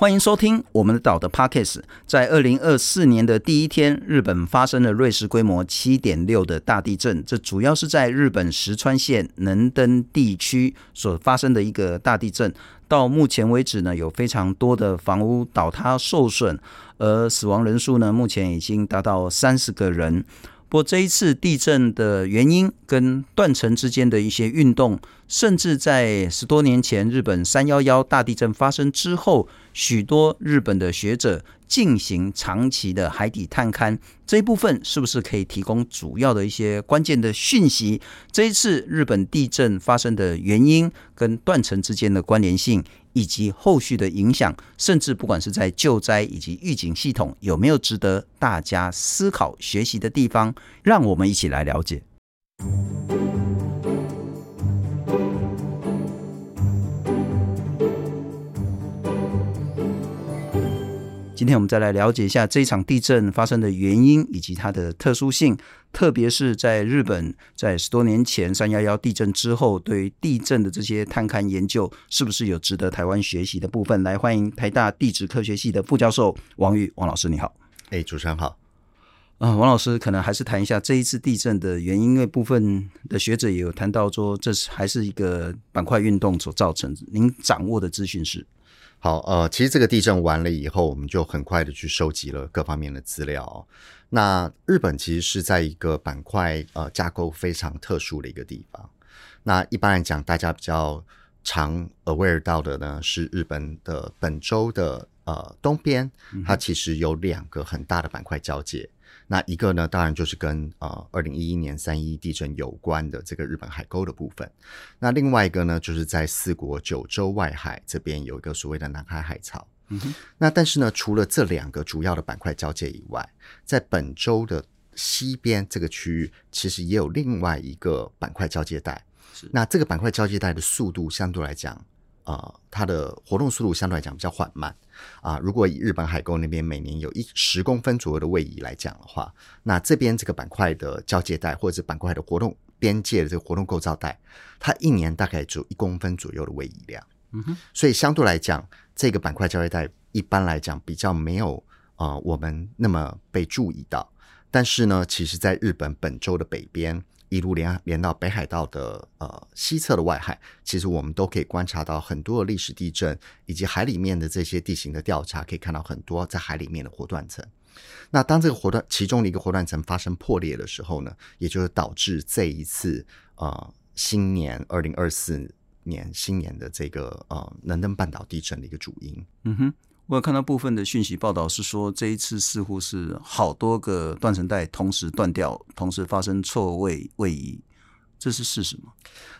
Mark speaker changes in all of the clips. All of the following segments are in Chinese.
Speaker 1: 欢迎收听我们的岛的 Podcast。在二零二四年的第一天，日本发生了瑞士规模七点六的大地震。这主要是在日本石川县能登地区所发生的一个大地震。到目前为止呢，有非常多的房屋倒塌受损，而死亡人数呢，目前已经达到三十个人。不过这一次地震的原因跟断层之间的一些运动，甚至在十多年前日本三幺幺大地震发生之后，许多日本的学者进行长期的海底探勘，这一部分是不是可以提供主要的一些关键的讯息？这一次日本地震发生的原因跟断层之间的关联性？以及后续的影响，甚至不管是在救灾以及预警系统，有没有值得大家思考学习的地方，让我们一起来了解。今天我们再来了解一下这一场地震发生的原因以及它的特殊性，特别是在日本，在十多年前三幺幺地震之后，对于地震的这些探勘研究，是不是有值得台湾学习的部分？来，欢迎台大地质科学系的副教授王玉王老师，你好。
Speaker 2: 哎，主持人好。
Speaker 1: 啊，王老师，可能还是谈一下这一次地震的原因，因为部分的学者也有谈到说，这是还是一个板块运动所造成。您掌握的资讯是？
Speaker 2: 好，呃，其实这个地震完了以后，我们就很快的去收集了各方面的资料。那日本其实是在一个板块呃架构非常特殊的一个地方。那一般来讲，大家比较常 aware 到的呢，是日本的本州的呃东边，它其实有两个很大的板块交界。那一个呢，当然就是跟呃二零一一年三一地震有关的这个日本海沟的部分。那另外一个呢，就是在四国九州外海这边有一个所谓的南海海槽。嗯哼。那但是呢，除了这两个主要的板块交界以外，在本州的西边这个区域，其实也有另外一个板块交界带。是。那这个板块交界带的速度相对来讲，呃，它的活动速度相对来讲比较缓慢。啊，如果以日本海沟那边每年有一十公分左右的位移来讲的话，那这边这个板块的交界带或者是板块的活动边界的这个活动构造带，它一年大概只有一公分左右的位移量。嗯哼，所以相对来讲，这个板块交界带一般来讲比较没有啊、呃、我们那么被注意到。但是呢，其实在日本本州的北边。一路连连到北海道的呃西侧的外海，其实我们都可以观察到很多的历史地震，以及海里面的这些地形的调查，可以看到很多在海里面的活断层。那当这个活断其中的一个活断层发生破裂的时候呢，也就是导致这一次呃新年二零二四年新年的这个呃能登半岛地震的一个主因。
Speaker 1: 嗯哼。我有看到部分的讯息报道是说，这一次似乎是好多个断层带同时断掉，同时发生错位位移，这是事实吗？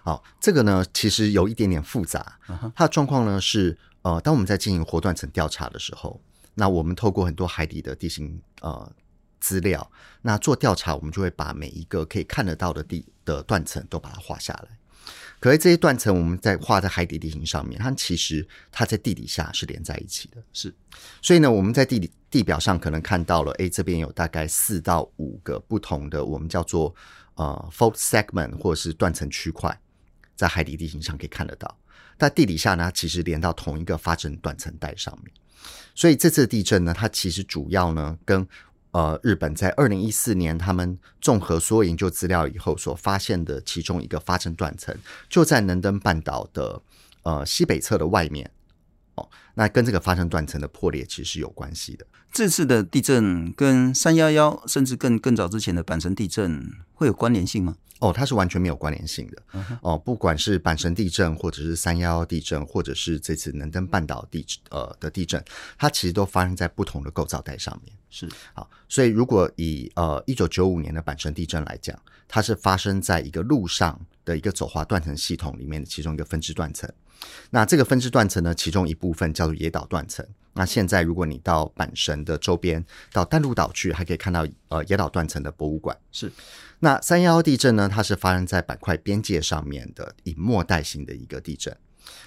Speaker 2: 好，这个呢其实有一点点复杂。它的状况呢是，呃，当我们在进行活断层调查的时候，那我们透过很多海底的地形呃资料，那做调查，我们就会把每一个可以看得到的地的断层都把它画下来。可是这些断层，我们在画在海底地形上面，它其实它在地底下是连在一起的。是，所以呢，我们在地理地表上可能看到了，诶，这边有大概四到五个不同的，我们叫做呃 fault segment 或者是断层区块，在海底地形上可以看得到。但地底下呢，其实连到同一个发生断层带上面。所以这次地震呢，它其实主要呢跟呃，日本在二零一四年，他们综合所有研究资料以后所发现的其中一个发生断层，就在能登半岛的呃西北侧的外面。哦，那跟这个发生断层的破裂其实是有关系的。
Speaker 1: 这次的地震跟三一一甚至更更早之前的阪神地震会有关联性吗？
Speaker 2: 哦，它是完全没有关联性的。Uh. 哦，不管是阪神地震，或者是三一一地震，或者是这次能登半岛地呃的地震，它其实都发生在不同的构造带上面。是，好，所以如果以呃一九九五年的阪神地震来讲，它是发生在一个路上的一个走滑断层系统里面的其中一个分支断层。那这个分支断层呢，其中一部分叫做野岛断层。那现在如果你到阪神的周边，到淡路岛去，还可以看到呃野岛断层的博物馆。是。那三一一地震呢，它是发生在板块边界上面的以末代型的一个地震。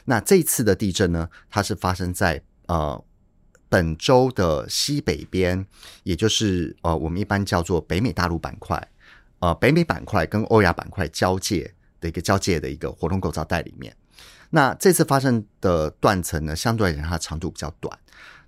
Speaker 2: 那这一次的地震呢，它是发生在呃本州的西北边，也就是呃我们一般叫做北美大陆板块，呃北美板块跟欧亚板块交界的一个交界的一个活动构造带里面。那这次发生的断层呢，相对来讲它的长度比较短，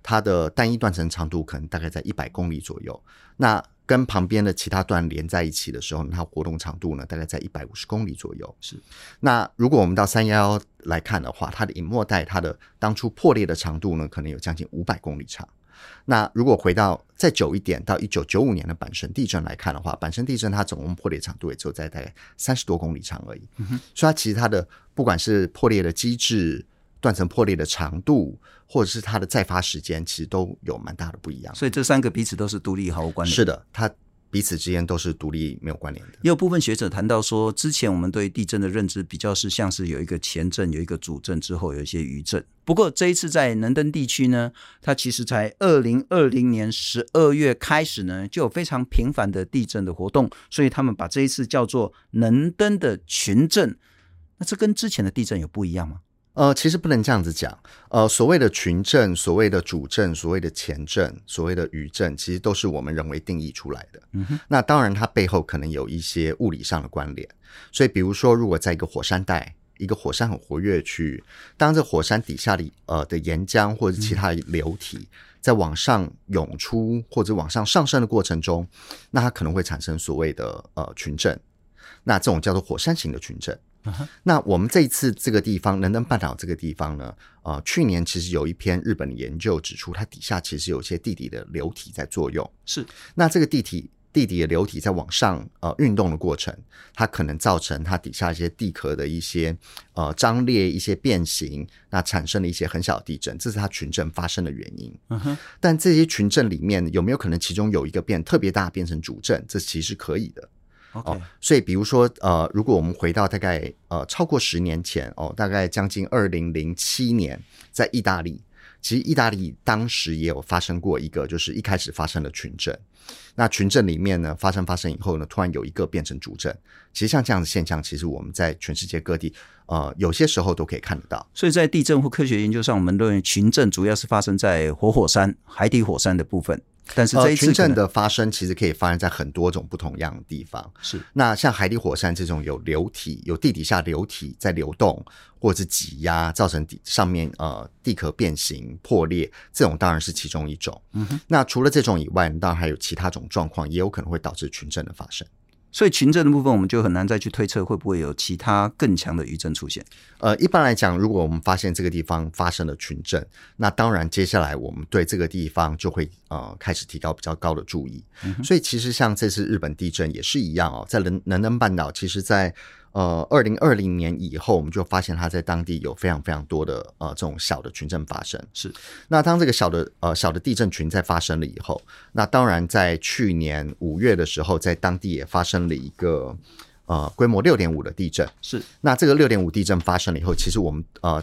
Speaker 2: 它的单一断层长度可能大概在一百公里左右。那跟旁边的其他段连在一起的时候，它活动长度呢，大概在一百五十公里左右。
Speaker 1: 是。
Speaker 2: 那如果我们到三幺幺来看的话，它的隐没带它的当初破裂的长度呢，可能有将近五百公里长。那如果回到再久一点，到一九九五年的阪神地震来看的话，阪神地震它总共破裂长度也只有在大概三十多公里长而已。嗯。所以它其实它的不管是破裂的机制、断层破裂的长度，或者是它的再发时间，其实都有蛮大的不一样。
Speaker 1: 所以这三个彼此都是独立毫无关联。
Speaker 2: 是的，它。彼此之间都是独立没有关联的。
Speaker 1: 也有部分学者谈到说，之前我们对地震的认知比较是像是有一个前震，有一个主震之后有一些余震。不过这一次在能登地区呢，它其实在二零二零年十二月开始呢，就有非常频繁的地震的活动，所以他们把这一次叫做能登的群震。那这跟之前的地震有不一样吗？
Speaker 2: 呃，其实不能这样子讲。呃，所谓的群震、所谓的主震、所谓的前震、所谓的余震，其实都是我们人为定义出来的。那当然，它背后可能有一些物理上的关联。所以，比如说，如果在一个火山带、一个火山很活跃的区域，当这火山底下的呃的岩浆或者其他流体在往上涌出或者往上上升的过程中，那它可能会产生所谓的呃群震。那这种叫做火山型的群震。那我们这一次这个地方，伦敦半岛这个地方呢，呃，去年其实有一篇日本的研究指出，它底下其实有一些地底的流体在作用。
Speaker 1: 是，
Speaker 2: 那这个地体地底的流体在往上呃运动的过程，它可能造成它底下一些地壳的一些呃张裂、一些变形，那产生了一些很小的地震，这是它群震发生的原因。嗯哼，但这些群震里面有没有可能其中有一个变特别大，变成主震？这其实是可以的。哦，所以比如说，呃，如果我们回到大概呃超过十年前哦，大概将近二零零七年，在意大利，其实意大利当时也有发生过一个，就是一开始发生了群症，那群症里面呢，发生发生以后呢，突然有一个变成主症，其实像这样的现象，其实我们在全世界各地呃有些时候都可以看得到。
Speaker 1: 所以在地震或科学研究上，我们认为群症主要是发生在活火山、海底火山的部分。但是这一次、呃、群震的发生其实可以发生在很多种不同样的地方。是，那像海底火山这种有流体、有地底下流体在流动，或者是挤压造成地上面呃地壳变形破裂，这种当然是其中一种。嗯哼，那除了这种以外，当然还有其他种状况，也有可能会导致群震的发生。所以群震的部分，我们就很难再去推测会不会有其他更强的余震出现。
Speaker 2: 呃，一般来讲，如果我们发现这个地方发生了群震，那当然接下来我们对这个地方就会呃开始提高比较高的注意。嗯、所以其实像这次日本地震也是一样哦，在能能登半岛，其实在。呃，二零二零年以后，我们就发现它在当地有非常非常多的呃这种小的群震发生。是，那当这个小的呃小的地震群在发生了以后，那当然在去年五月的时候，在当地也发生了一个呃规模六点五的地震。是，那这个六点五地震发生了以后，其实我们呃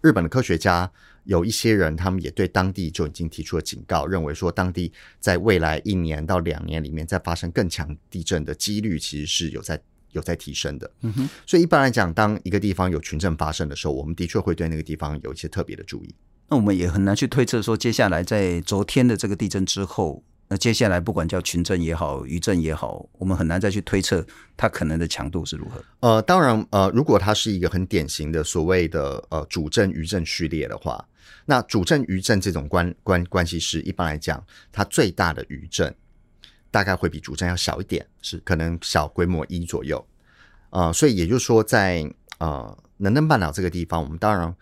Speaker 2: 日本的科学家有一些人，他们也对当地就已经提出了警告，认为说当地在未来一年到两年里面再发生更强地震的几率，其实是有在。有在提升的，嗯哼，所以一般来讲，当一个地方有群震发生的时候，我们的确会对那个地方有一些特别的注意。
Speaker 1: 那我们也很难去推测说，接下来在昨天的这个地震之后，那接下来不管叫群震也好，余震也好，我们很难再去推测它可能的强度是如何。
Speaker 2: 呃，当然，呃，如果它是一个很典型的所谓的呃主震余震序列的话，那主震余震这种关关关系是一般来讲，它最大的余震。大概会比主震要小一点，是可能小规模一左右，呃，所以也就是说在，在呃能登半岛这个地方，我们当然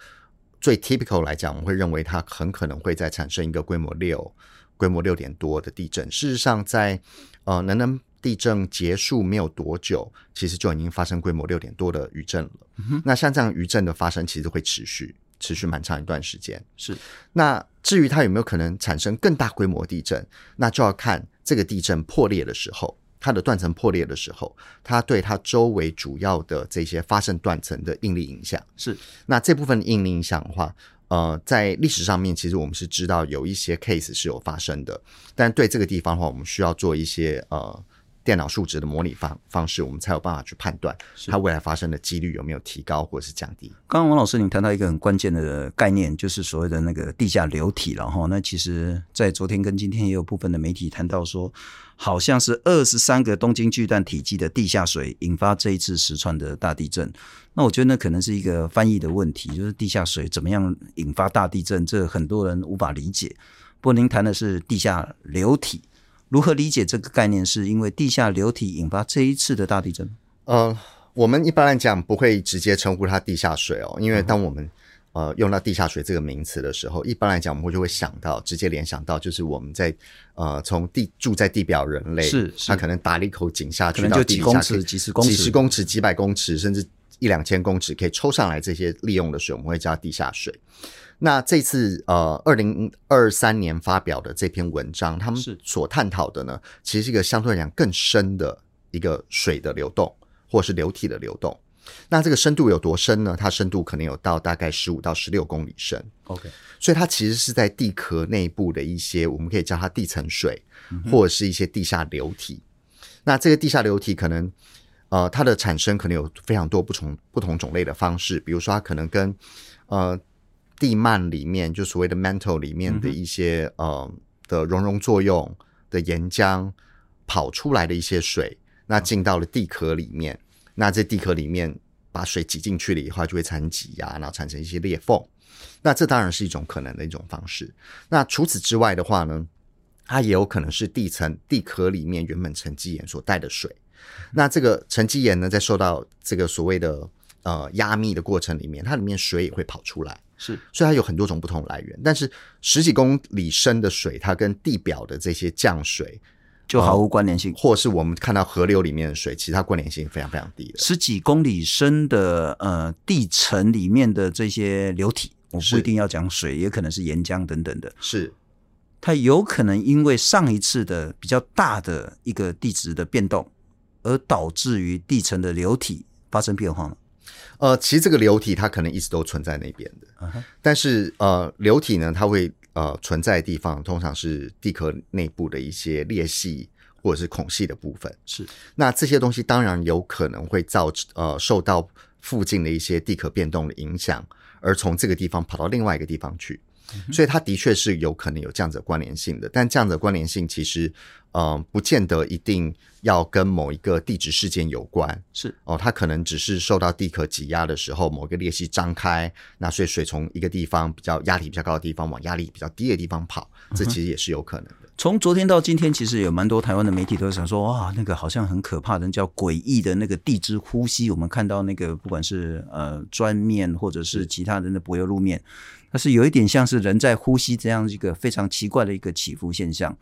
Speaker 2: 最 typical 来讲，我们会认为它很可能会再产生一个规模六、规模六点多的地震。事实上在，在呃能登地震结束没有多久，其实就已经发生规模六点多的余震了。嗯。那像这样余震的发生，其实会持续。持续蛮长一段时间，是。那至于它有没有可能产生更大规模地震，那就要看这个地震破裂的时候，它的断层破裂的时候，它对它周围主要的这些发生断层的应力影响。是。那这部分应力影响的话，呃，在历史上面，其实我们是知道有一些 case 是有发生的，但对这个地方的话，我们需要做一些呃电脑数值的模拟方方式，我们才有办法去判断它未来发生的几率有没有提高或者是降低。
Speaker 1: 刚刚王老师，你谈到一个很关键的概念，就是所谓的那个地下流体了哈。那其实，在昨天跟今天也有部分的媒体谈到说，好像是二十三个东京巨蛋体积的地下水引发这一次石川的大地震。那我觉得那可能是一个翻译的问题，就是地下水怎么样引发大地震，这很多人无法理解。不过您谈的是地下流体，如何理解这个概念？是因为地下流体引发这一次的大地震？
Speaker 2: 呃，我们一般来讲不会直接称呼它地下水哦，因为当我们、嗯。呃，用到地下水这个名词的时候，一般来讲，我们会就会想到，直接联想到就是我们在呃，从地住在地表人类，
Speaker 1: 是，是
Speaker 2: 他可能打了一口井下去，
Speaker 1: 到几公尺、几十公尺、
Speaker 2: 几十公尺、几百公尺，甚至一两千公尺可以抽上来这些利用的水，我们会叫地下水。那这次呃，二零二三年发表的这篇文章，他们所探讨的呢，其实是一个相对来讲更深的一个水的流动，或是流体的流动。那这个深度有多深呢？它深度可能有到大概十五到十六公里深。
Speaker 1: OK，
Speaker 2: 所以它其实是在地壳内部的一些，我们可以叫它地层水，或者是一些地下流体。那这个地下流体可能，呃，它的产生可能有非常多不同不同种类的方式，比如说它可能跟呃地幔里面就所谓的 mantle 里面的一些呃的熔融作用的岩浆跑出来的一些水，那进到了地壳里面。那这地壳里面把水挤进去了以后，就会产生挤压，然后产生一些裂缝。那这当然是一种可能的一种方式。那除此之外的话呢，它也有可能是地层地壳里面原本沉积岩所带的水。那这个沉积岩呢，在受到这个所谓的呃压密的过程里面，它里面水也会跑出来。
Speaker 1: 是，
Speaker 2: 所以它有很多种不同来源。但是十几公里深的水，它跟地表的这些降水。
Speaker 1: 就毫无关联性，
Speaker 2: 或是我们看到河流里面的水，其实它关联性非常非常低的。
Speaker 1: 十几公里深的呃地层里面的这些流体，我不一定要讲水，也可能是岩浆等等的。
Speaker 2: 是，
Speaker 1: 它有可能因为上一次的比较大的一个地质的变动，而导致于地层的流体发生变化吗？
Speaker 2: 呃，其实这个流体它可能一直都存在那边的，uh -huh. 但是呃，流体呢，它会。呃，存在的地方通常是地壳内部的一些裂隙或者是孔隙的部分。
Speaker 1: 是，那
Speaker 2: 这些东西当然有可能会造成呃受到附近的一些地壳变动的影响，而从这个地方跑到另外一个地方去。嗯、所以它的确是有可能有这样子的关联性的，但这样子的关联性其实呃不见得一定要跟某一个地质事件有关。
Speaker 1: 是
Speaker 2: 哦，它可能只是受到地壳挤压的时候，某一个裂隙张开，那所以水从一个地方比较压力比较高的地方往压力比较低的地方跑，这其实也是有可能的。嗯、
Speaker 1: 从昨天到今天，其实有蛮多台湾的媒体都想说，哇，那个好像很可怕的叫诡异的那个地质呼吸。我们看到那个不管是呃砖面或者是其他人的柏油路面。它是有一点像是人在呼吸这样一个非常奇怪的一个起伏现象，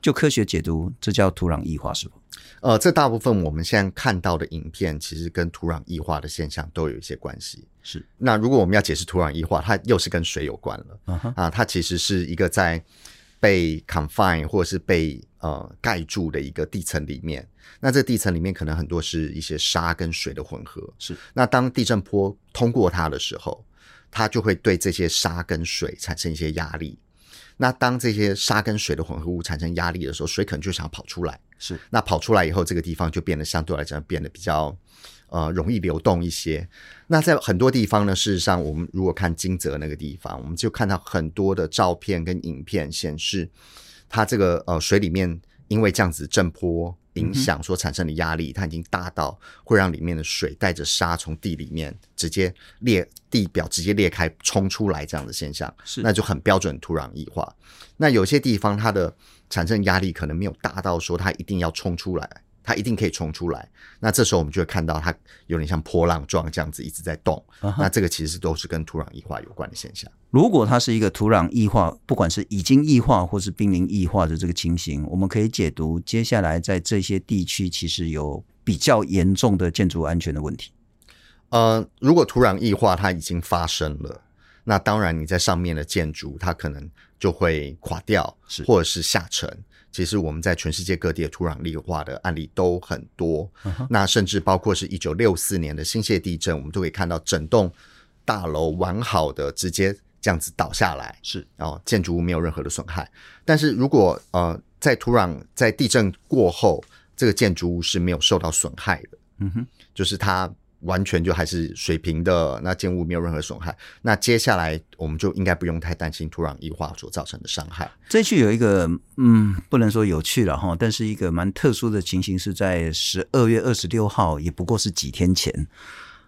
Speaker 1: 就科学解读，这叫土壤异化，是否？
Speaker 2: 呃，这大部分我们现在看到的影片，其实跟土壤异化的现象都有一些关系。
Speaker 1: 是。
Speaker 2: 那如果我们要解释土壤异化，它又是跟水有关了。Uh -huh. 啊，它其实是一个在被 confine 或者是被呃盖住的一个地层里面。那这地层里面可能很多是一些沙跟水的混合。
Speaker 1: 是。
Speaker 2: 那当地震波通过它的时候，它就会对这些沙跟水产生一些压力。那当这些沙跟水的混合物产生压力的时候，水可能就想跑出来。
Speaker 1: 是，
Speaker 2: 那跑出来以后，这个地方就变得相对来讲变得比较呃容易流动一些。那在很多地方呢，事实上我们如果看金泽那个地方，我们就看到很多的照片跟影片显示，它这个呃水里面因为这样子震波。影响所产生的压力，它已经大到会让里面的水带着沙从地里面直接裂地表直接裂开冲出来这样的现象，
Speaker 1: 是
Speaker 2: 那就很标准土壤异化。那有些地方它的产生压力可能没有大到说它一定要冲出来。它一定可以冲出来，那这时候我们就会看到它有点像波浪状这样子一直在动。Uh. 那这个其实是都是跟土壤异化有关的现象。
Speaker 1: 如果它是一个土壤异化，不管是已经异化或是濒临异化的这个情形，我们可以解读接下来在这些地区其实有比较严重的建筑安全的问题。
Speaker 2: 呃，如果土壤异化它已经发生了，那当然你在上面的建筑它可能就会垮掉，是或者是下沉。其实我们在全世界各地的土壤液化的案例都很多，Uh-huh. 那甚至包括是一九六四年的新泻地震，我们都可以看到整栋大楼完好的直接这样子倒下来，
Speaker 1: 是，
Speaker 2: 然后建筑物没有任何的损害。但是如果呃在土壤在地震过后这个建筑物是没有受到损害的。
Speaker 1: 嗯哼，
Speaker 2: 就是它。完全就还是水平的，那建物没有任何损害。那接下来我们就应该不用太担心土壤液化所造成的伤害。
Speaker 1: 这区有一个嗯，不能说有趣了哈，但是一个蛮特殊的情形是在十二月二十六号，也不过是几天前，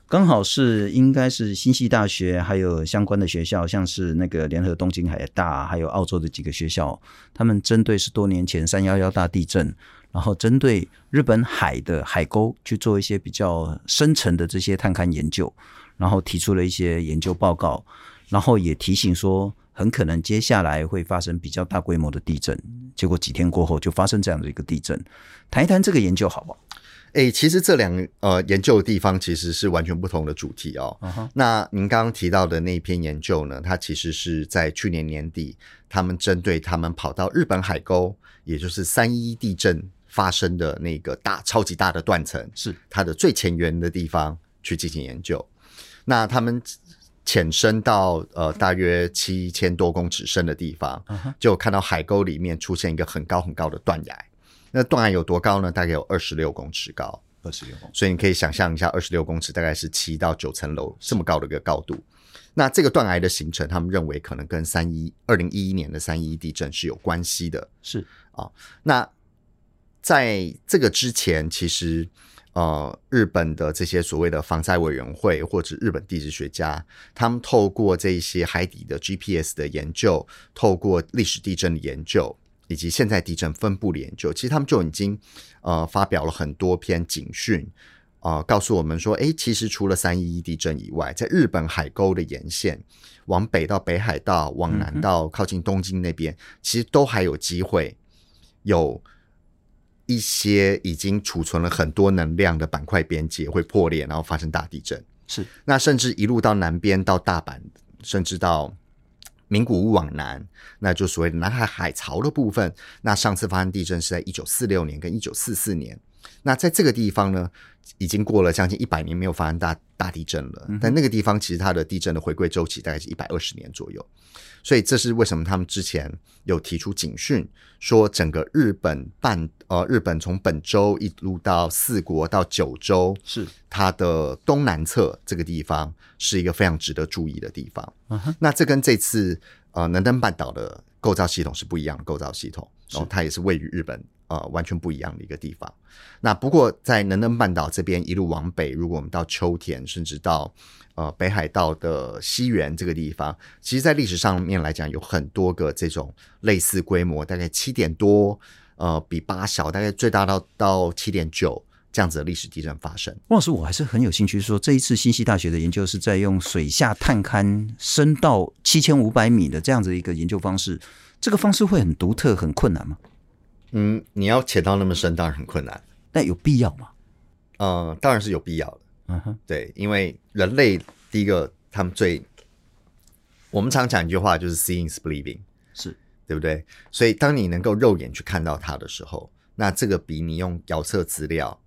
Speaker 1: 刚好是应该是新西大学还有相关的学校，像是那个联合东京海大，还有澳洲的几个学校，他们针对是多年前三幺幺大地震。然后针对日本海的海沟去做一些比较深层的这些探勘研究，然后提出了一些研究报告，然后也提醒说，很可能接下来会发生比较大规模的地震。结果几天过后就发生这样的一个地震。谈一谈这个研究好不好？
Speaker 2: 诶，其实这两呃研究的地方其实是完全不同的主题哦。Uh -huh. 那您刚刚提到的那一篇研究呢，它其实是在去年年底，他们针对他们跑到日本海沟，也就是三一一地震。发生的那个大超级大的断层是它的最前缘的地方去进行研究，那他们潜深到呃大约七千多公尺深的地方，就看到海沟里面出现一个很高很高的断崖。那断崖有多高呢？大概有二十六公尺高，
Speaker 1: 二十六公尺。
Speaker 2: 所以你可以想象一下，二十六公尺大概是七到九层楼这么高的一个高度。那这个断崖的形成，他们认为可能跟三一二零一一年的三一一地震是有关系的。
Speaker 1: 是
Speaker 2: 啊，那。在这个之前，其实呃，日本的这些所谓的防灾委员会或者日本地质学家，他们透过这些海底的 GPS 的研究，透过历史地震的研究，以及现在地震分布的研究，其实他们就已经呃发表了很多篇警讯，啊、呃，告诉我们说，诶，其实除了三一一地震以外，在日本海沟的沿线，往北到北海道，往南到靠近东京那边，其实都还有机会有。一些已经储存了很多能量的板块边界会破裂，然后发生大地震。
Speaker 1: 是，
Speaker 2: 那甚至一路到南边到大阪，甚至到名古屋往南，那就所谓的南海海槽的部分。那上次发生地震是在一九四六年跟一九四四年。那在这个地方呢，已经过了将近一百年没有发生大大地震了。但那个地方其实它的地震的回归周期大概是一百二十年左右。所以这是为什么他们之前有提出警讯，说整个日本半呃，日本从本州一路到四国到九州，是它的东南侧这个地方是一个非常值得注意的地方。Uh. 那这跟这次呃能登半岛的构造系统是不一样的构造系统，然后它也是位于日本呃完全不一样的一个地方。那不过在能登半岛这边一路往北，如果我们到秋田，甚至到呃，北海道的西缘这个地方，其实，在历史上面来讲，有很多个这种类似规模，大概七点多，呃，比八小，大概最大到到七点九这样子的历史地震发生。
Speaker 1: 汪老师，我还是很有兴趣说，这一次新潟大学的研究是在用水下探勘深到七千五百米的这样子一个研究方式，这个方式会很独特、很困难吗？
Speaker 2: 嗯，你要潜到那么深，当然很困难，
Speaker 1: 但有必要吗？
Speaker 2: 呃，当然是有必要的。
Speaker 1: 嗯哼，
Speaker 2: 对，因为人类第一个，他们最，我们常讲一句话，就是 “seeing is believing”，
Speaker 1: 是
Speaker 2: 对不对？所以，当你能够肉眼去看到它的时候，那这个比你用遥测资料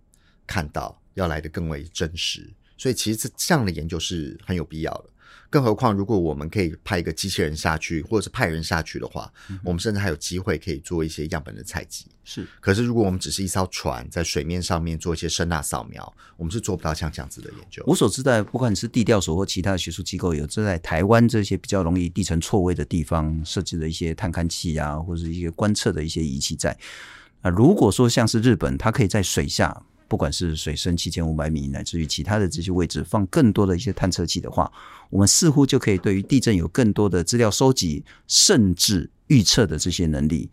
Speaker 2: 看到要来的更为真实。所以，其实这这样的研究是很有必要的。更何况，如果我们可以派一个机器人下去，或者是派人下去的话，嗯、我们甚至还有机会可以做一些样本的采集。
Speaker 1: 是，
Speaker 2: 可是如果我们只是一艘船在水面上面做一些声呐扫描，我们是做不到像这样子的研究。
Speaker 1: 我所知道，不管你是地调所或其他的学术机构，有在台湾这些比较容易地层错位的地方设置了一些探勘器啊，或者是一些观测的一些仪器在。啊，如果说像是日本，它可以在水下。不管是水深七千五百米，乃至于其他的这些位置，放更多的一些探测器的话，我们似乎就可以对于地震有更多的资料收集，甚至预测的这些能力。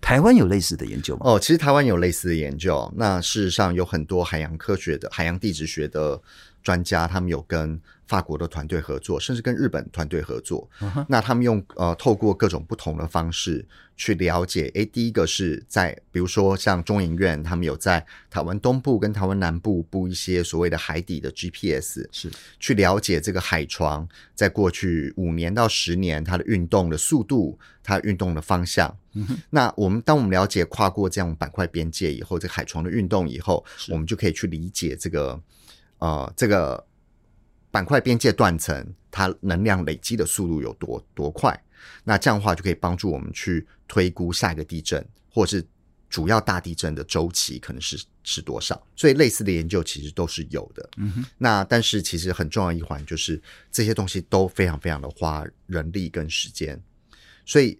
Speaker 1: 台湾有类似的研究吗？
Speaker 2: 哦，其实台湾有类似的研究。那事实上有很多海洋科学的、海洋地质学的专家，他们有跟。法国的团队合作，甚至跟日本团队合作。Uh-huh. 那他们用呃，透过各种不同的方式去了解。诶，第一个是在，比如说像中研院，他们有在台湾东部跟台湾南部布一些所谓的海底的 GPS，
Speaker 1: 是
Speaker 2: 去了解这个海床在过去五年到十年它的运动的速度，它运动的方向。Uh-huh. 那我们当我们了解跨过这样板块边界以后，这个海床的运动以后，我们就可以去理解这个呃这个。板块边界断层，它能量累积的速度有多多快？那这样的话就可以帮助我们去推估下一个地震，或者是主要大地震的周期可能是是多少？所以类似的研究其实都是有的。嗯哼。那但是其实很重要一环就是这些东西都非常非常的花人力跟时间，所以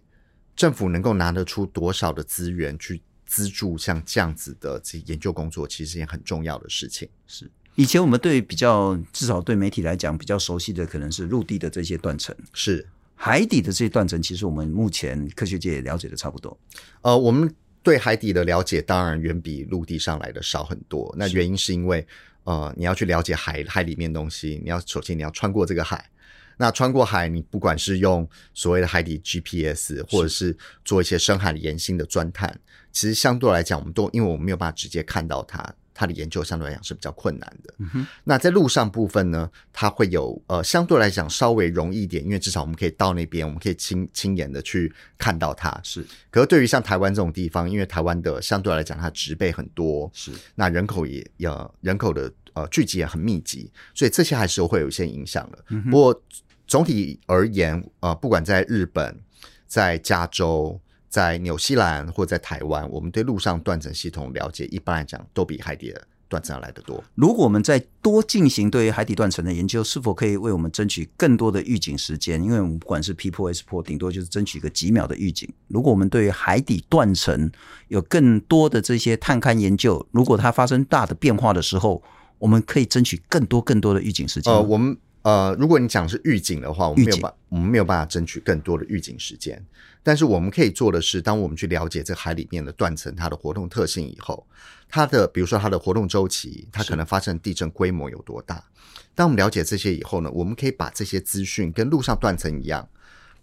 Speaker 2: 政府能够拿得出多少的资源去资助像这样子的这些研究工作，其实是一件很重要的事情。
Speaker 1: 是。以前我们对比较至少对媒体来讲比较熟悉的可能是陆地的这些断层，
Speaker 2: 是
Speaker 1: 海底的这些断层，其实我们目前科学界也了解的差不多。
Speaker 2: 呃，我们。对海底的了解当然远比陆地上来的少很多。那原因是因为，呃，你要去了解海海里面东西，你要首先你要穿过这个海。那穿过海，你不管是用所谓的海底 GPS，或者是做一些深海岩心的钻探，其实相对来讲，我们都因为我们没有办法直接看到它。它的研究相对来讲是比较困难的。嗯。那在路上部分呢，它会有呃相对来讲稍微容易一点，因为至少我们可以到那边，我们可以亲亲眼的去看到它。是。可是对于像台湾这种地方，因为台湾的相对来讲它植被很多，是。那人口也呃人口的呃聚集也很密集，所以这些还是会有一些影响的。嗯。不过总体而言，呃，不管在日本，在加州。在纽西兰或在台湾，我们对陆上断层系统了解，一般来讲都比海底的断层要来得多。
Speaker 1: 如果我们再多进行对于海底断层的研究，是否可以为我们争取更多的预警时间？因为我们不管是 P 波 S 波，顶多就是争取一个几秒的预警。如果我们对于海底断层有更多的这些探勘研究，如果它发生大的变化的时候，我们可以争取更多更多的预警时间。
Speaker 2: 呃，我们。呃，如果你讲是预警的话，我们没有办，我们没有办法争取更多的预警时间。但是我们可以做的是，当我们去了解这海里面的断层它的活动特性以后，它的比如说它的活动周期，它可能发生地震规模有多大。当我们了解这些以后呢，我们可以把这些资讯跟陆上断层一样，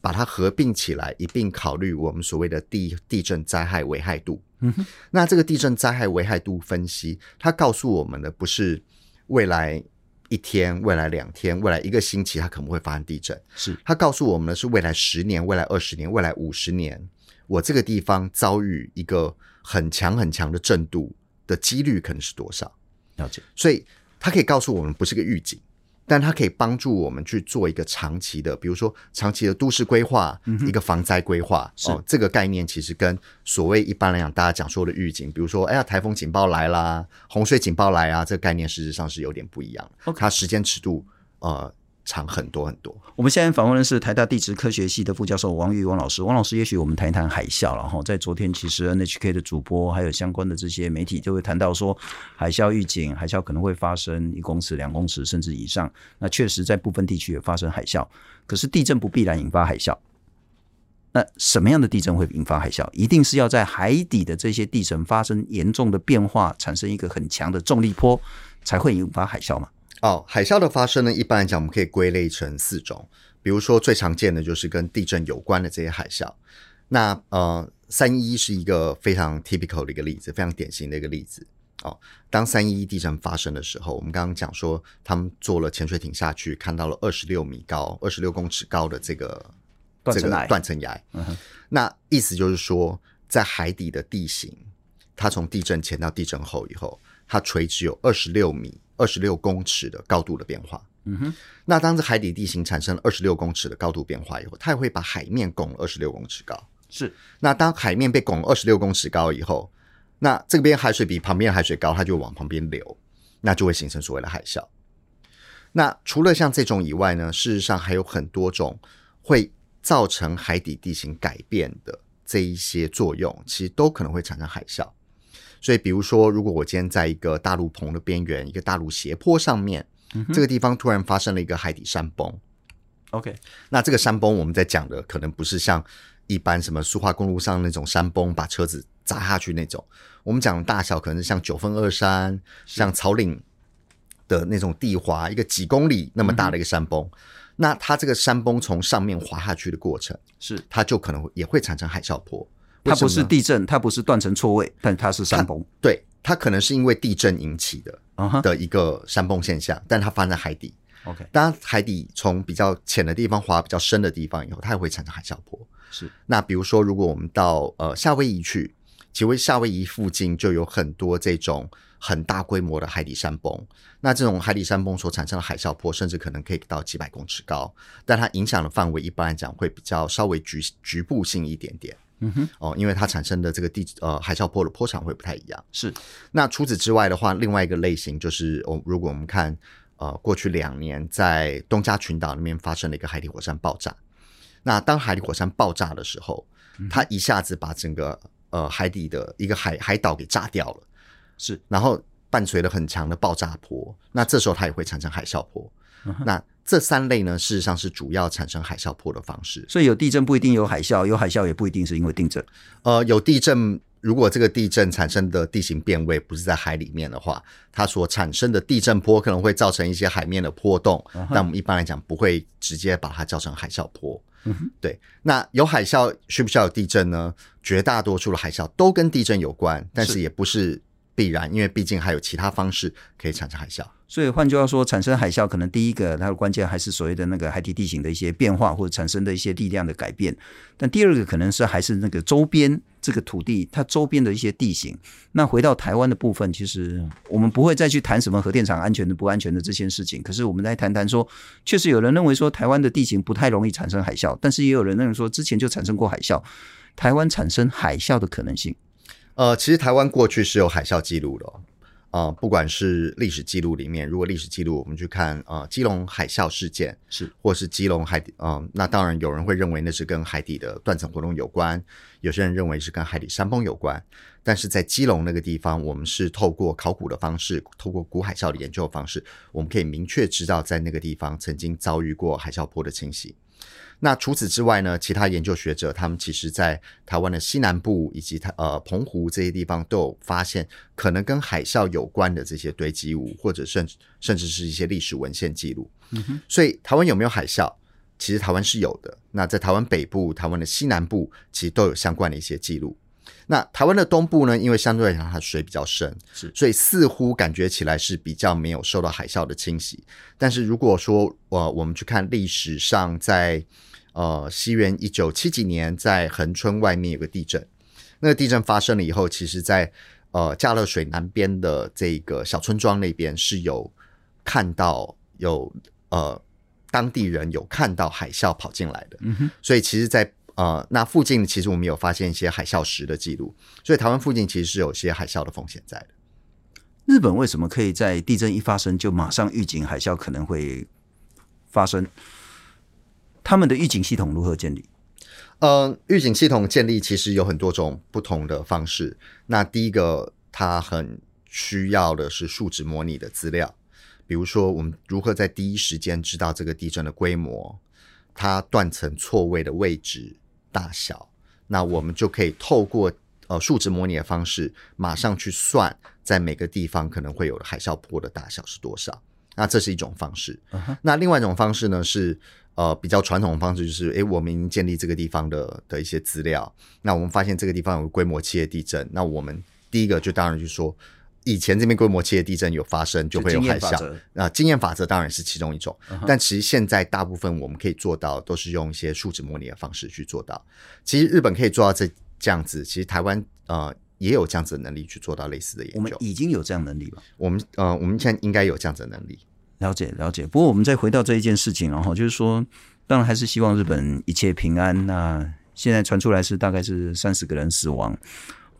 Speaker 2: 把它合并起来，一并考虑我们所谓的地地震灾害危害度。嗯哼，那这个地震灾害危害度分析，它告诉我们的不是未来。一天，未来两天，未来一个星期，它可能会发生地震。是，它告诉我们的是未来十年、未来二十年、未来五十年，我这个地方遭遇一个很强很强的震度的几率可能是多少？了解。所以它可以告诉我们，不是个预警。但它可以帮助我们去做一个长期的，比如说长期的都市规划，嗯、一个防灾规划。哦，这个概念其实跟所谓一般来讲大家讲说的预警，比如说哎呀台风警报来啦，洪水警报来啊，这个概念事实上是有点不一样。它时间尺度呃。长很多很多。
Speaker 1: 我们现在访问的是台大地质科学系的副教授王玉王老师。王老师，也许我们谈一谈海啸。然后在昨天，其实 NHK 的主播还有相关的这些媒体就会谈到说，海啸预警，海啸可能会发生一公尺、两公尺甚至以上。那确实在部分地区也发生海啸。可是地震不必然引发海啸。那什么样的地震会引发海啸？一定是要在海底的这些地层发生严重的变化，产生一个很强的重力波，才会引发海啸吗？
Speaker 2: 哦，海啸的发生呢，一般来讲，我们可以归类成四种。比如说，最常见的就是跟地震有关的这些海啸。那呃，三一一是一个非常 typical 的一个例子，非常典型的一个例子。哦，当三一一地震发生的时候，我们刚刚讲说，他们坐了潜水艇下去，看到了二十六米高、二十六公尺高的这个这个断层崖。嗯哼。那意思就是说，在海底的地形，它从地震前到地震后以后，它垂直有二十六米。二十六公尺的高度的变化，嗯哼，那当这海底地形产生了二十六公尺的高度变化以后，它也会把海面拱了二十六公尺高。是，那当海面被拱二十六公尺高以后，那这边海水比旁边的海水高，它就往旁边流，那就会形成所谓的海啸。那除了像这种以外呢，事实上还有很多种会造成海底地形改变的这一些作用，其实都可能会产生海啸。所以，比如说，如果我今天在一个大陆棚的边缘，一个大陆斜坡上面，嗯，这个地方突然发生了一个海底山崩，OK，那这个山崩我们在讲的可能不是像一般什么苏花公路上那种山崩把车子砸下去那种，我们讲的大小可能是像九分二山，像草岭的那种地滑，一个几公里那么大的一个山崩，嗯，那它这个山崩从上面滑下去的过程，是。它就可能也会产生海啸波。
Speaker 1: 它不是地震，它不是断层错位，但它是山崩。
Speaker 2: 对，它可能是因为地震引起的、uh-huh. 的一个山崩现象，但它发生在海底。OK，当海底从比较浅的地方滑比较深的地方以后，它也会产生海啸波。是，那比如说，如果我们到呃夏威夷去，其实夏威夷附近就有很多这种很大规模的海底山崩。那这种海底山崩所产生的海啸波，甚至可能可以到几百公尺高，但它影响的范围一般来讲会比较稍微局局部性一点点。
Speaker 1: 嗯哼，
Speaker 2: 哦，因为它产生的这个地呃海啸波的波长会不太一样。
Speaker 1: 是。
Speaker 2: 那除此之外的话，另外一个类型就是，哦，如果我们看呃过去两年在东加群岛那边发生了一个海底火山爆炸，那当海底火山爆炸的时候，嗯、它一下子把整个呃海底的一个海海岛给炸掉了，
Speaker 1: 是，
Speaker 2: 然后伴随了很强的爆炸波，那这时候它也会产生海啸波，嗯、那。这三类呢，事实上是主要产生海啸波的方式。
Speaker 1: 所以有地震不一定有海啸，有海啸也不一定是因为地震。
Speaker 2: 呃，有地震，如果这个地震产生的地形变位不是在海里面的话，它所产生的地震波可能会造成一些海面的波动。Uh -huh. 但我们一般来讲不会直接把它叫成海啸波。Uh -huh. 对。那有海啸需不需要有地震呢？绝大多数的海啸都跟地震有关，但是也不是必然，因为毕竟还有其他方式可以产生海啸。
Speaker 1: 所以换句话说，产生海啸可能第一个它的关键还是所谓的那个海底地形的一些变化，或者产生的一些力量的改变。但第二个可能是还是那个周边这个土地它周边的一些地形。那回到台湾的部分，其实我们不会再去谈什么核电厂安全的不安全的这些事情。可是我们来谈谈说，确实有人认为说台湾的地形不太容易产生海啸，但是也有人认为说之前就产生过海啸。台湾产生海啸的可能性，
Speaker 2: 呃，其实台湾过去是有海啸记录的。呃，不管是历史记录里面，如果历史记录我们去看，呃，基隆海啸事件
Speaker 1: 是，
Speaker 2: 或是基隆海底，嗯、呃，那当然有人会认为那是跟海底的断层活动有关，有些人认为是跟海底山崩有关。但是在基隆那个地方，我们是透过考古的方式，透过古海啸的研究的方式，我们可以明确知道在那个地方曾经遭遇过海啸波的侵袭。那除此之外呢，其他研究学者他们其实在台湾的西南部以及台呃澎湖这些地方都有发现可能跟海啸有关的这些堆积物，或者甚至甚至是一些历史文献记录。所以台湾有没有海啸？其实台湾是有的。那在台湾北部、台湾的西南部，其实都有相关的一些记录。那台湾的东部呢？因为相对来讲它水比较深，是，所以似乎感觉起来是比较没有受到海啸的侵袭。但是如果说呃我们去看历史上在呃，西元一九七几年，在恒春外面有个地震。那个地震发生了以后，其实在呃加勒水南边的这个小村庄那边是有看到有呃当地人有看到海啸跑进来的。嗯哼。所以其实，在呃那附近，其实我们有发现一些海啸石的记录。所以台湾附近其实是有些海啸的风险在的。
Speaker 1: 日本为什么可以在地震一发生就马上预警海啸可能会发生？他们的预警系统如何建立？
Speaker 2: 呃，预警系统建立其实有很多种不同的方式。那第一个，它很需要的是数值模拟的资料，比如说我们如何在第一时间知道这个地震的规模、它断层错位的位置、大小，那我们就可以透过呃数值模拟的方式，马上去算在每个地方可能会有海啸波的大小是多少。那这是一种方式。Uh-huh. 那另外一种方式呢是。呃，比较传统的方式就是，诶，我们已经建立这个地方的的一些资料。那我们发现这个地方有规模七的地震，那我们第一个就当然就是说，以前这边规模七的地震有发生，就会有海啸。那经验法则当然是其中一种，嗯，但其实现在大部分我们可以做到，都是用一些数值模拟的方式去做到。其实日本可以做到这这样子，其实台湾呃也有这样子的能力去做到类似的研究。
Speaker 1: 我们已经有这样能力了。
Speaker 2: 我们呃，我们现在应该有这样子的能力。
Speaker 1: 了解了解，不过我们再回到这一件事情，然后就是说，当然还是希望日本一切平安。那现在传出来是大概是三十个人死亡，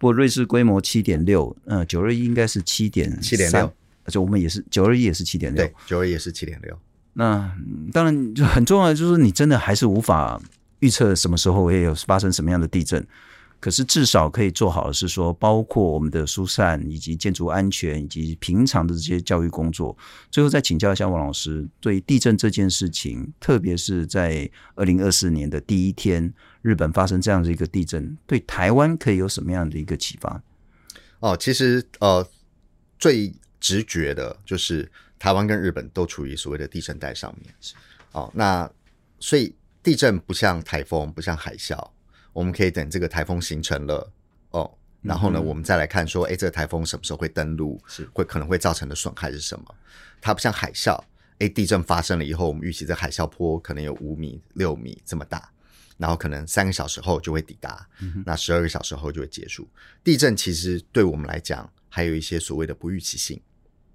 Speaker 1: 不过瑞士规模七点六，嗯，九二一应该是七点
Speaker 2: 七点六，
Speaker 1: 而且我们也是九二一也是七点六，
Speaker 2: 对，九二一也是七点六。
Speaker 1: 那当然就很重要的就是你真的还是无法预测什么时候会有发生什么样的地震。可是至少可以做好的是说，包括我们的疏散以及建筑安全以及平常的这些教育工作。最后再请教一下王老师，对地震这件事情，特别是在二零二四年的第一天，日本发生这样的一个地震，对台湾可以有什么样的一个启发？
Speaker 2: 哦，其实呃，最直觉的就是台湾跟日本都处于所谓的地震带上面。哦，那所以地震不像台风，不像海啸。我们可以等这个台风形成了哦，然后呢，我们再来看说，哎，这个台风什么时候会登陆？是会可能会造成的损害是什么？它不像海啸，哎，地震发生了以后，我们预期这海啸坡可能有五米、六米这么大，然后可能三个小时后就会抵达，那十二个小时后就会结束。地震其实对我们来讲，还有一些所谓的不预期性，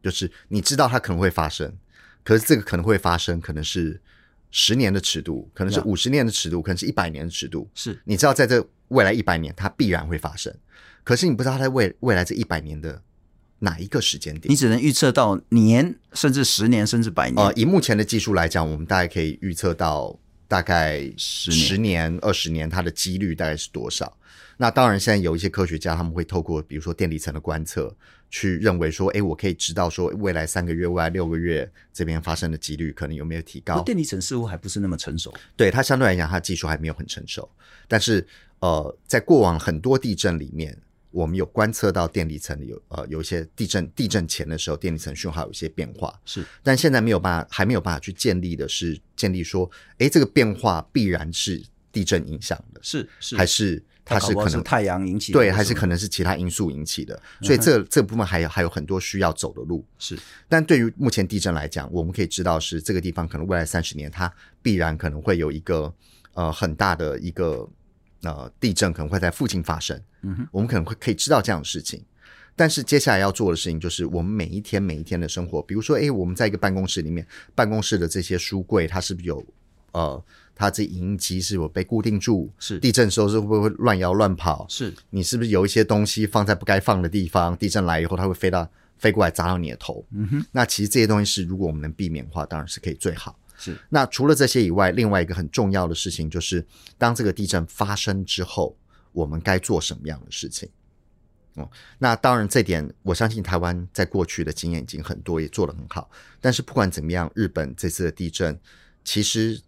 Speaker 2: 就是你知道它可能会发生，可是这个可能会发生，可能是。十年的尺度，可能是五十年的尺度，可能是一百年的尺度。
Speaker 1: 是，
Speaker 2: 你知道在这未来一百年它必然会发生，可是你不知道它在未未来这一百年的哪一个时间点，
Speaker 1: 你只能预测到年，甚至十年，甚至百年。
Speaker 2: 呃，以目前的技术来讲，我们大概可以预测到大概十年、十年、二十年，它的几率大概是多少？那当然，现在有一些科学家他们会透过比如说电离层的观测，去认为说，哎，我可以知道说未来三个月、未来六个月这边发生的几率可能有没有提高？
Speaker 1: 电离层似乎还不是那么成熟，
Speaker 2: 对它相对来讲，它技术还没有很成熟。但是，呃，在过往很多地震里面，我们有观测到电离层有呃有一些地震地震前的时候，电离层讯号有一些变化，
Speaker 1: 是，
Speaker 2: 但现在没有办法，还没有办法去建立的是建立说，哎，这个变化必然是地震影响的，
Speaker 1: 是是
Speaker 2: 还是？它是可能是
Speaker 1: 太阳引起的，
Speaker 2: 对，还是可能是其他因素引起的，所以这这部分还有还有很多需要走的路。
Speaker 1: 是，
Speaker 2: 但对于目前地震来讲，我们可以知道是这个地方可能未来三十年，它必然可能会有一个呃很大的一个呃地震可能会在附近发生。嗯哼，我们可能会可以知道这样的事情，但是接下来要做的事情就是我们每一天每一天的生活，比如说，诶，我们在一个办公室里面，办公室的这些书柜，它是不是有呃？它这影印机是否被固定住？
Speaker 1: 是
Speaker 2: 地震时候是会不会乱摇乱跑？
Speaker 1: 是
Speaker 2: 你是不是有一些东西放在不该放的地方？地震来以后，它会飞到飞过来砸到你的头。嗯哼，那其实这些东西是如果我们能避免的话，当然是可以最好。
Speaker 1: 是
Speaker 2: 那除了这些以外，另外一个很重要的事情就是，当这个地震发生之后，我们该做什么样的事情？哦，那当然这点我相信台湾在过去的经验已经很多，也做得很好。但是不管怎么样，日本这次的地震其实。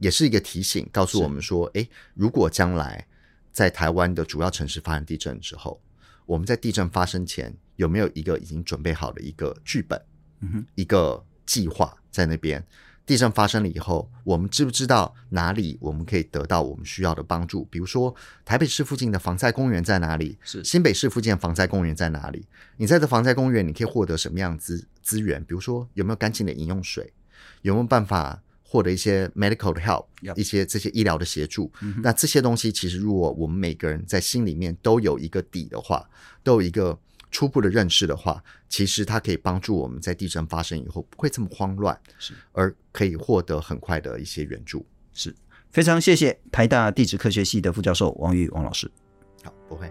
Speaker 2: 也是一个提醒，告诉我们说，诶，如果将来在台湾的主要城市发生地震之后，我们在地震发生前有没有一个已经准备好的一个剧本，嗯，一个计划在那边？地震发生了以后，我们知不知道哪里我们可以得到我们需要的帮助？比如说，台北市附近的防灾公园在哪里？
Speaker 1: 是
Speaker 2: 新北市附近的防灾公园在哪里？你在这防灾公园，你可以获得什么样资资源？比如说，有没有干净的饮用水？有没有办法？获得一些 medical 的 help，一些这些医疗的协助，嗯、那这些东西其实如果我们每个人在心里面都有一个底的话，都有一个初步的认识的话，其实它可以帮助我们在地震发生以后不会这么慌乱，
Speaker 1: 是
Speaker 2: 而可以获得很快的一些援助。
Speaker 1: 是非常谢谢台大地质科学系的副教授王玉王老师。
Speaker 2: 好，不会。